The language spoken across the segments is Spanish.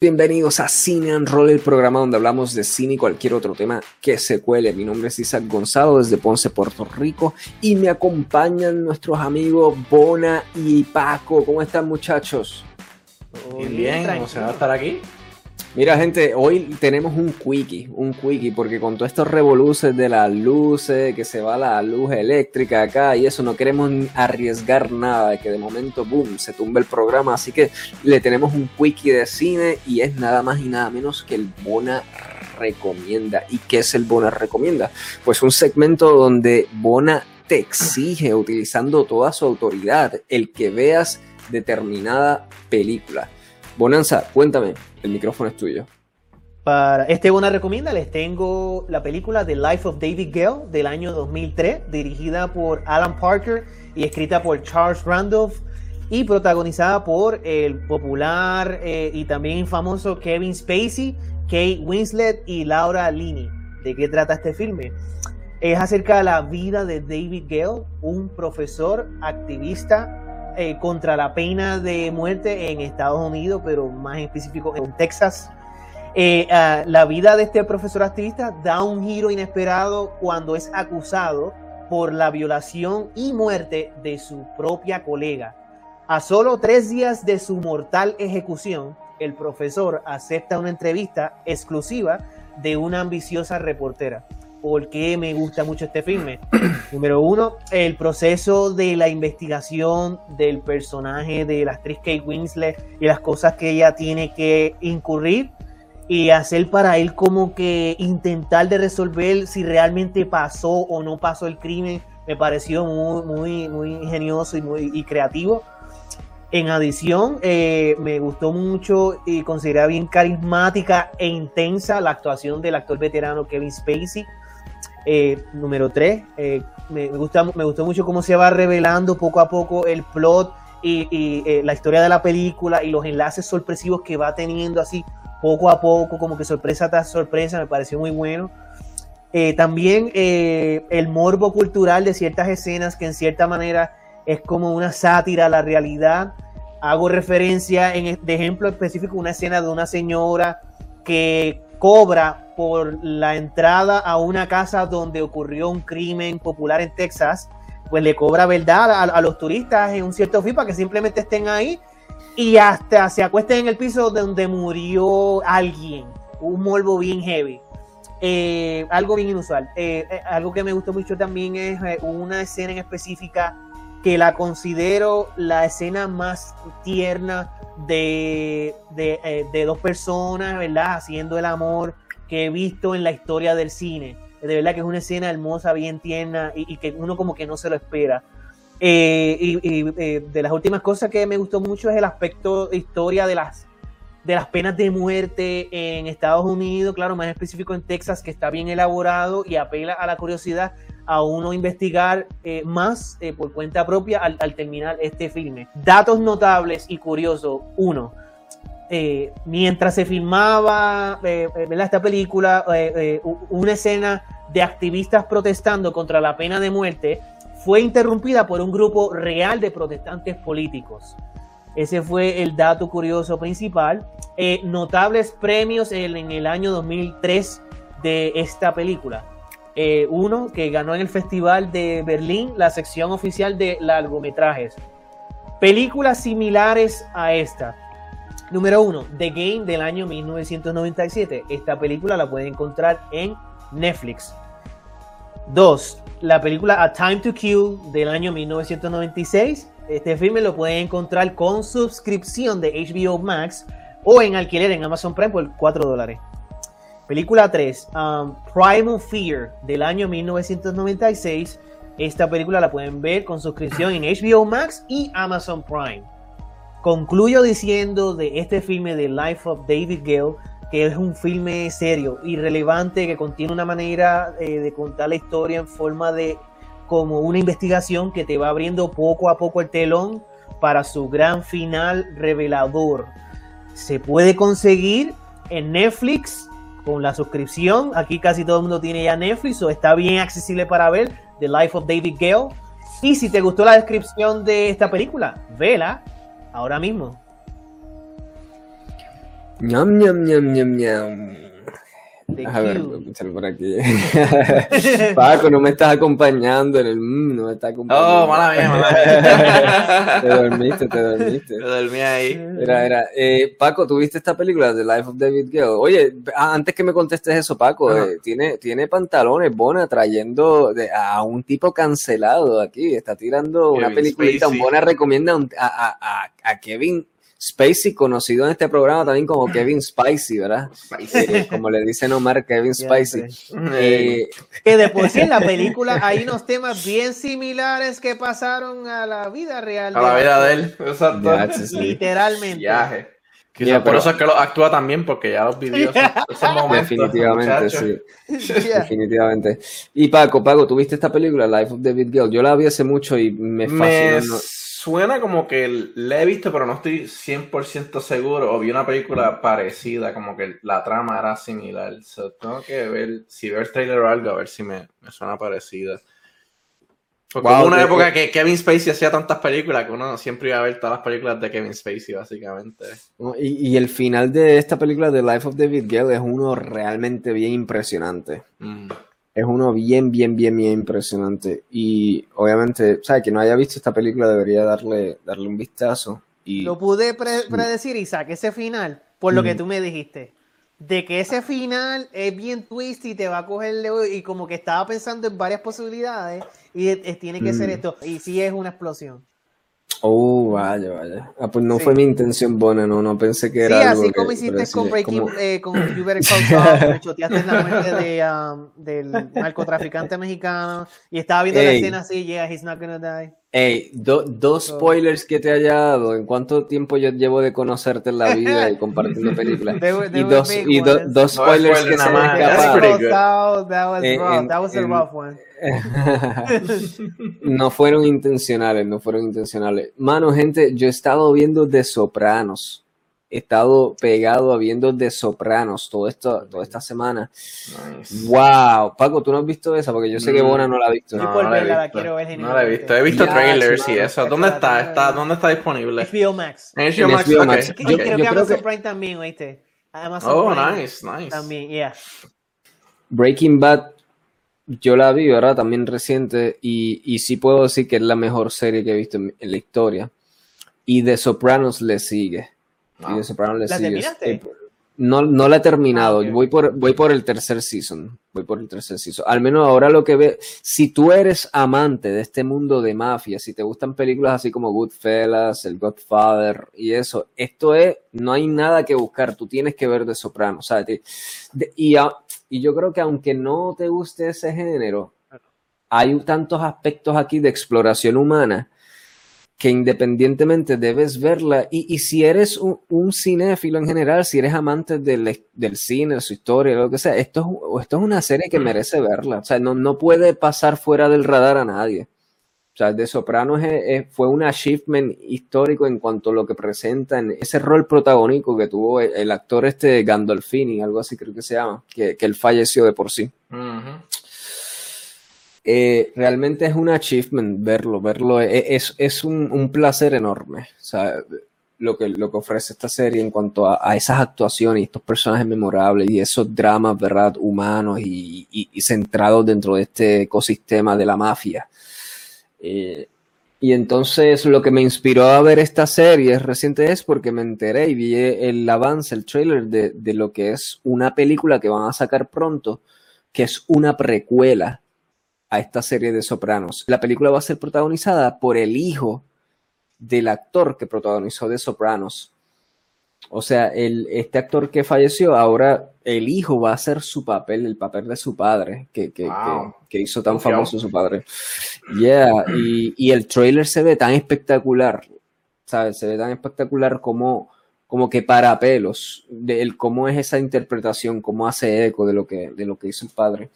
Bienvenidos a Cine and Roll, el programa donde hablamos de cine y cualquier otro tema que se cuele. Mi nombre es Isaac Gonzalo desde Ponce, Puerto Rico y me acompañan nuestros amigos Bona y Paco. ¿Cómo están muchachos? Bien, bien, emocionado estar aquí. Mira, gente, hoy tenemos un quickie, un quickie, porque con todos estos revoluces de las luces, que se va la luz eléctrica acá y eso, no queremos arriesgar nada que de momento, boom, se tumbe el programa. Así que le tenemos un quickie de cine y es nada más y nada menos que el Bona Recomienda. ¿Y qué es el Bona Recomienda? Pues un segmento donde Bona te exige, utilizando toda su autoridad, el que veas determinada película. Bonanza, cuéntame, el micrófono es tuyo. Para este Bona Recomienda les tengo la película The Life of David Gale del año 2003, dirigida por Alan Parker y escrita por Charles Randolph y protagonizada por el popular eh, y también famoso Kevin Spacey, Kate Winslet y Laura Linney. ¿De qué trata este filme? Es acerca de la vida de David Gale, un profesor activista eh, contra la pena de muerte en Estados Unidos, pero más específico en Texas. Eh, ah, la vida de este profesor activista da un giro inesperado cuando es acusado por la violación y muerte de su propia colega. A solo tres días de su mortal ejecución, el profesor acepta una entrevista exclusiva de una ambiciosa reportera por qué me gusta mucho este filme. Número uno, el proceso de la investigación del personaje de la actriz Kate Winslet y las cosas que ella tiene que incurrir y hacer para él como que intentar de resolver si realmente pasó o no pasó el crimen me pareció muy, muy, muy ingenioso y muy creativo. En adición, eh, me gustó mucho y consideré bien carismática e intensa la actuación del actor veterano Kevin Spacey eh, número 3, eh, me, gusta, me gustó mucho cómo se va revelando poco a poco el plot y, eh, la historia de la película y los enlaces sorpresivos que va teniendo así poco a poco, como que sorpresa tras sorpresa, me pareció muy bueno. también el morbo cultural de ciertas escenas que en cierta manera es como una sátira a la realidad. Hago referencia en, de ejemplo específico una escena de una señora que cobra por la entrada a una casa donde ocurrió un crimen popular en Texas, pues le cobra verdad a, los turistas en un cierto fee para que simplemente estén ahí y hasta se acuesten en el piso donde murió alguien, un morbo bien heavy. Eh, algo bien inusual. Eh, eh, algo que me gustó mucho también es una escena en específica que la considero la escena más tierna de, de, dos personas, ¿verdad? Haciendo el amor que he visto en la historia del cine. De verdad que es una escena hermosa, bien tierna y, que uno como que no se lo espera. Eh, y, eh, de las últimas cosas que me gustó mucho es el aspecto de historia de las, de las penas de muerte en Estados Unidos, claro, más específico en Texas, que está bien elaborado y apela a la curiosidad a uno investigar eh, más por cuenta propia al, terminar este filme. Datos notables y curiosos. Uno, eh, mientras se filmaba eh, eh, esta película, una escena de activistas protestando contra la pena de muerte fue interrumpida por un grupo real de protestantes políticos. Ese fue el dato curioso principal. notables premios en, el año 2003 de esta película. uno que ganó en el Festival de Berlín la sección oficial de largometrajes. Películas similares a esta Número uno, The Game del año 1997. Esta película la pueden encontrar en Netflix. Dos, la película A Time to Kill del año 1996. Este filme lo pueden encontrar con suscripción de HBO Max o en alquiler en Amazon Prime por 4 dólares. Película 3, um, Primal Fear del año 1996. Esta película la pueden ver con suscripción en HBO Max y Amazon Prime. Concluyo diciendo de este filme de Life of David Gale que es un filme serio y relevante que contiene una manera eh, de contar la historia en forma de como una investigación que te va abriendo poco a poco el telón para su gran final revelador. Se puede conseguir en Netflix con la suscripción. Aquí casi todo el mundo tiene ya Netflix o está bien accesible para ver The Life of David Gale. Y si te gustó la descripción de esta película, vela ahora mismo. A ver, por aquí. Paco, no me estás acompañando en el. Mm, no me estás acompañando. Oh, mala mía, mala mía. te dormiste, te dormiste. Te dormí ahí. Era, era. Eh, Paco, ¿tuviste esta película, The Life of David Gale? Oye, antes que me contestes eso, Paco, eh, tiene, tiene pantalones Bona trayendo de, a un tipo cancelado aquí. Está tirando una peliculita. Bona recomienda a, a, a, a Kevin Spacey, conocido en este programa también como Kevin Spicy, ¿verdad? Eh, como le dicen Omar, Kevin Spicy. Eh, que de por sí en la película hay unos temas bien similares que pasaron a la vida real. A la vida de él, exacto. Literalmente. Viaje. por eso es que lo actúa también, porque ya los vivió ese momento. Definitivamente, sí. Definitivamente. Y Paco, Paco, ¿tuviste esta película, Life of David Gill? Yo la vi hace mucho y me fascinó suena como que la he visto, pero no estoy 100% seguro. O vi una película parecida, como que la trama era similar. tengo que ver, si ver trailer o algo, a ver si me, suena parecida. Porque hubo una época que Kevin Spacey hacía tantas películas que uno siempre iba a ver todas las películas de Kevin Spacey, básicamente. Y, el final de esta película de Life of David Gale es uno realmente bien impresionante. Mm es uno bien, bien, bien, bien impresionante. Y obviamente, ¿sabes? Que no haya visto esta película debería darle, darle un vistazo. Y... Lo pude predecir, Isaac, ese final, por lo que tú me dijiste. De que ese final es bien twist y te va a coger y como que estaba pensando en varias posibilidades y tiene que ser esto. Y sí es una explosión. Oh, vaya, vaya. Ah, pues no fue mi intención buena, no, no pensé que era. Sí, así como hiciste con Breaking, eh, con You Better Call choteaste la muerte de, um, del narcotraficante mexicano y estaba viendo la escena así, yeah, he's not gonna die. Ey, dos spoilers que te haya dado. ¿En cuánto tiempo yo llevo de conocerte en la vida y compartiendo películas? y dos, y dos spoilers que se han escapado. No fueron intencionales, no fueron intencionales. Mano, gente, yo he estado viendo de Sopranos he estado pegado a viendo de Sopranos todo esto, toda esta semana. Wow, Paco, ¿tú no has visto esa? Porque yo sé que Bona no la ha visto. No, no, la, he visto. He visto trailers y eso. ¿Dónde está? está? ¿Dónde está disponible? HBO Max. En HBO Max. HBO Max. Yo, creo que Amazon Prime también, ¿oíste? oh, nice, nice. También, yeah. Breaking Bad yo la vi, ¿verdad? También reciente y, y sí puedo decir que es la mejor serie que he visto en, en la historia. Y The Sopranos le sigue. Y de Sopranos le sigue. Eh, no, no la he terminado. Ah, voy, por, voy por el tercer season. Voy por el tercer season. Al menos ahora lo que ve. Si tú eres amante de este mundo de mafia, si te gustan películas así como Goodfellas, El Godfather y eso, esto es. No hay nada que buscar. Tú tienes que ver de Sopranos. ¿sabes? y, y yo creo que aunque no te guste ese género, hay tantos aspectos aquí de exploración humana que independientemente debes verla y, y si eres un, un, cinéfilo en general, si eres amante del, del cine, su historia, lo que sea, esto es, esto es una serie que merece verla. O sea, no, no puede pasar fuera del radar a nadie. O sea, De Sopranos fue un achievement histórico en cuanto a lo que presenta en ese rol protagónico que tuvo el, actor este Gandolfini, algo así creo que se llama, que, que él falleció de por sí. Eh, realmente es un achievement verlo, verlo e, es, es un, placer enorme. O sea, lo que, lo que ofrece esta serie en cuanto a, esas actuaciones y estos personajes memorables y esos dramas, ¿verdad? Humanos y, centrados dentro de este ecosistema de la mafia. Eh, y entonces lo que me inspiró a ver esta serie reciente es porque me enteré y vi el avance, el trailer de lo que es una película que van a sacar pronto, que es una precuela a esta serie de Sopranos. La película va a ser protagonizada por el hijo del actor que protagonizó de Sopranos. O sea, el, este actor que falleció, ahora el hijo va a hacer su papel, el papel de su padre, que, que, que, hizo tan famoso su padre. Yeah, y, y, el trailer se ve tan espectacular, ¿sabes? Se ve tan espectacular como, como que para pelos, de el, cómo es esa interpretación, cómo hace eco de lo que, de lo que hizo el padre.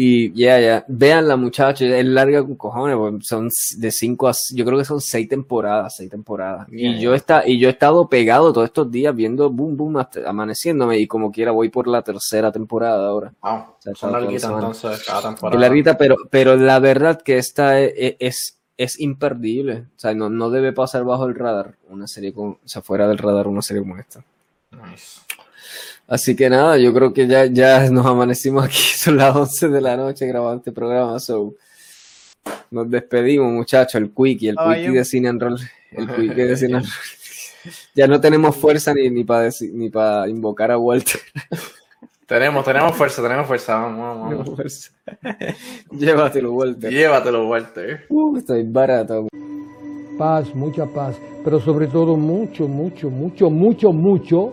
Y ya, ya, vean la muchacha, es larga con cojones, son de cinco a, yo creo que son seis temporadas, seis temporadas. y yo está, y yo he estado pegado todos estos días viendo Boom Boom amaneciéndome y como quiera voy por la tercera temporada ahora. Wow, son larguitas entonces cada temporada. Larguita, pero, pero la verdad que esta es, es, es, imperdible. O sea, no, no debe pasar bajo el radar una serie con, o sea, fuera del radar una serie como esta. Nice. Así que nada, yo creo que ya, ya nos amanecimos aquí, son las 11 de la noche grabando este programa, so nos despedimos muchachos, el quickie, el Ah, quickie yo- de Cine and Roll, el quickie de Cine and Roll. Ya no tenemos fuerza ni, ni para ni para invocar a Walter. Tenemos, tenemos fuerza, tenemos fuerza. Vamos, vamos, Tenemos vamos. fuerza. Llévatelo, Walter. Llévatelo, Walter. Uh, estoy barato. paz, mucha paz, pero sobre todo mucho, mucho, mucho, mucho, mucho